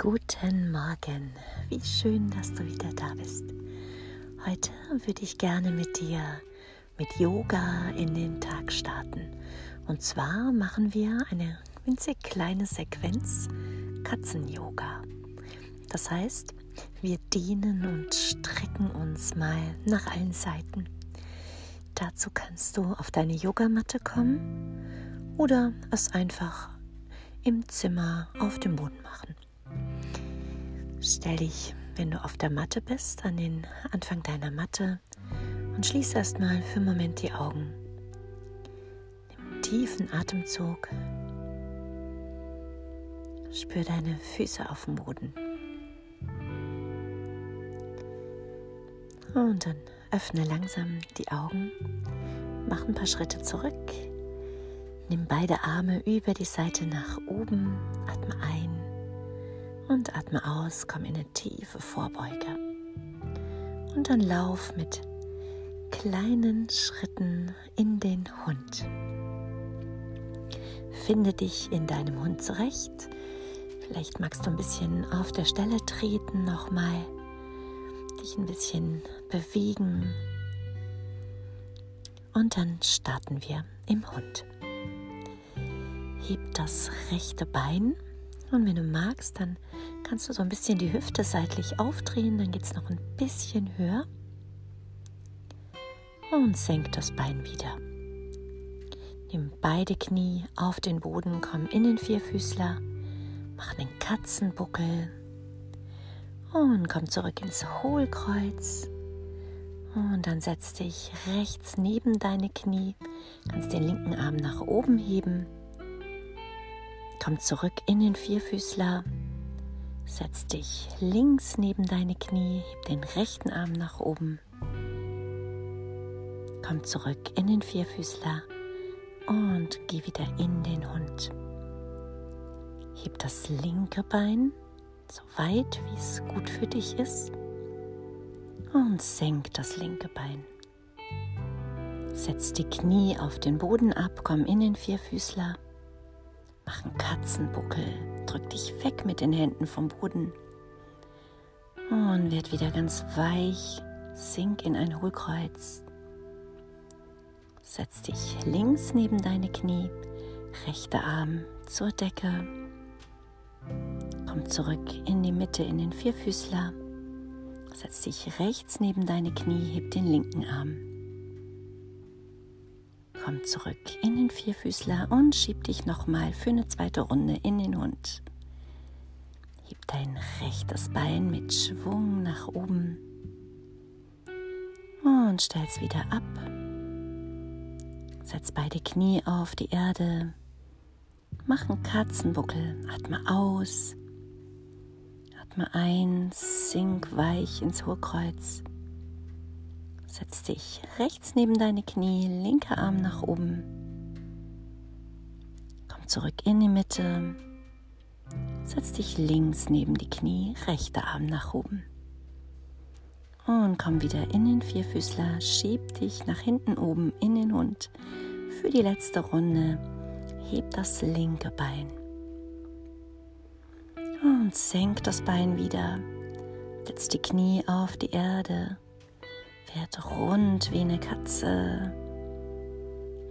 Guten Morgen, wie schön, dass du wieder da bist. Heute würde ich gerne mit dir mit Yoga in den Tag starten. Und zwar machen wir eine winzig kleine Sequenz Katzen-Yoga. Das heißt, wir dehnen und strecken uns mal nach allen Seiten. Dazu kannst du auf deine Yogamatte kommen oder es einfach im Zimmer auf dem Boden machen. Stell dich, wenn du auf der Matte bist, an den Anfang deiner Matte und schließ erstmal für einen Moment die Augen. Nimm einen tiefen Atemzug. Spür deine Füße auf dem Boden. Und dann öffne langsam die Augen, mach ein paar Schritte zurück, nimm beide Arme über die Seite nach oben, atme ein und atme aus, komm in eine tiefe Vorbeuge. Und dann lauf mit kleinen Schritten in den Hund. Finde dich in deinem Hund zurecht. Vielleicht magst du ein bisschen auf der Stelle treten nochmal, dich ein bisschen bewegen. Und dann starten wir im Hund. Heb das rechte Bein und wenn du magst, dann kannst du so ein bisschen die Hüfte seitlich aufdrehen, dann geht es noch ein bisschen höher. Und senk das Bein wieder. Nimm beide Knie auf den Boden, komm in den Vierfüßler, mach einen Katzenbuckel und komm zurück ins Hohlkreuz. Und dann setz dich rechts neben deine Knie, kannst den linken Arm nach oben heben Komm zurück in den Vierfüßler. Setz dich links neben deine Knie, heb den rechten Arm nach oben. Komm zurück in den Vierfüßler und geh wieder in den Hund. Heb das linke Bein so weit, wie es gut für dich ist und senk das linke Bein. Setz die Knie auf den Boden ab, komm in den Vierfüßler Mach einen Katzenbuckel. Drück dich weg mit den Händen vom Boden. Und werd wieder ganz weich. Sink in ein Hohlkreuz. Setz dich links neben deine Knie, rechter Arm zur Decke. Komm zurück in die Mitte in den Vierfüßler. Setz dich rechts neben deine Knie, heb den linken Arm. Komm zurück in den Vierfüßler und schieb dich nochmal für eine zweite Runde in den Hund. Heb dein rechtes Bein mit Schwung nach oben und stell's wieder ab. Setz beide Knie auf die Erde. Mach einen Katzenbuckel. Atme aus. Atme ein. Sink weich ins Hohlkreuz. Setz dich rechts neben deine Knie, linker Arm nach oben. Komm zurück in die Mitte. Setz dich links neben die Knie, rechter Arm nach oben. Und komm wieder in den Vierfüßler, schieb dich nach hinten oben in den Hund. Für die letzte Runde heb das linke Bein. Und senk das Bein wieder. Setz die Knie auf die Erde Werd rund wie eine Katze.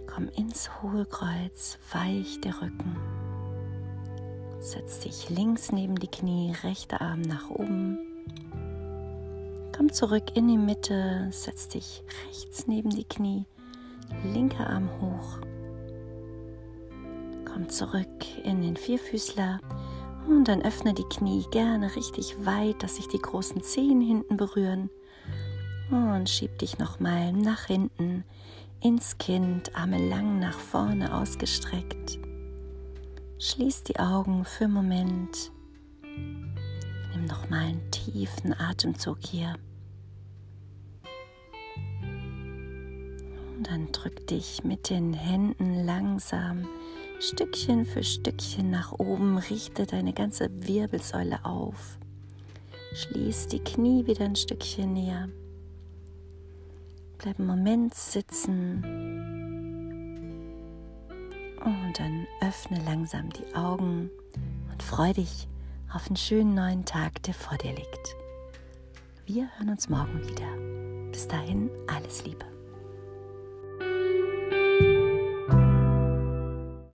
Komm ins Hohlkreuz, weich der Rücken. Setz dich links neben die Knie, rechter Arm nach oben. Komm zurück in die Mitte, setz dich rechts neben die Knie, linker Arm hoch. Komm zurück in den Vierfüßler und dann öffne die Knie gerne richtig weit, dass sich die großen Zehen hinten berühren. Und schieb dich nochmal nach hinten ins Kind, Arme lang nach vorne ausgestreckt. Schließ die Augen für einen Moment. Nimm nochmal einen tiefen Atemzug hier. Und dann drück dich mit den Händen langsam Stückchen für Stückchen nach oben. Richte deine ganze Wirbelsäule auf. Schließ die Knie wieder ein Stückchen näher. Bleib einen Moment sitzen und dann öffne langsam die Augen und freu dich auf einen schönen neuen Tag, der vor dir liegt. Wir hören uns morgen wieder. Bis dahin, alles Liebe.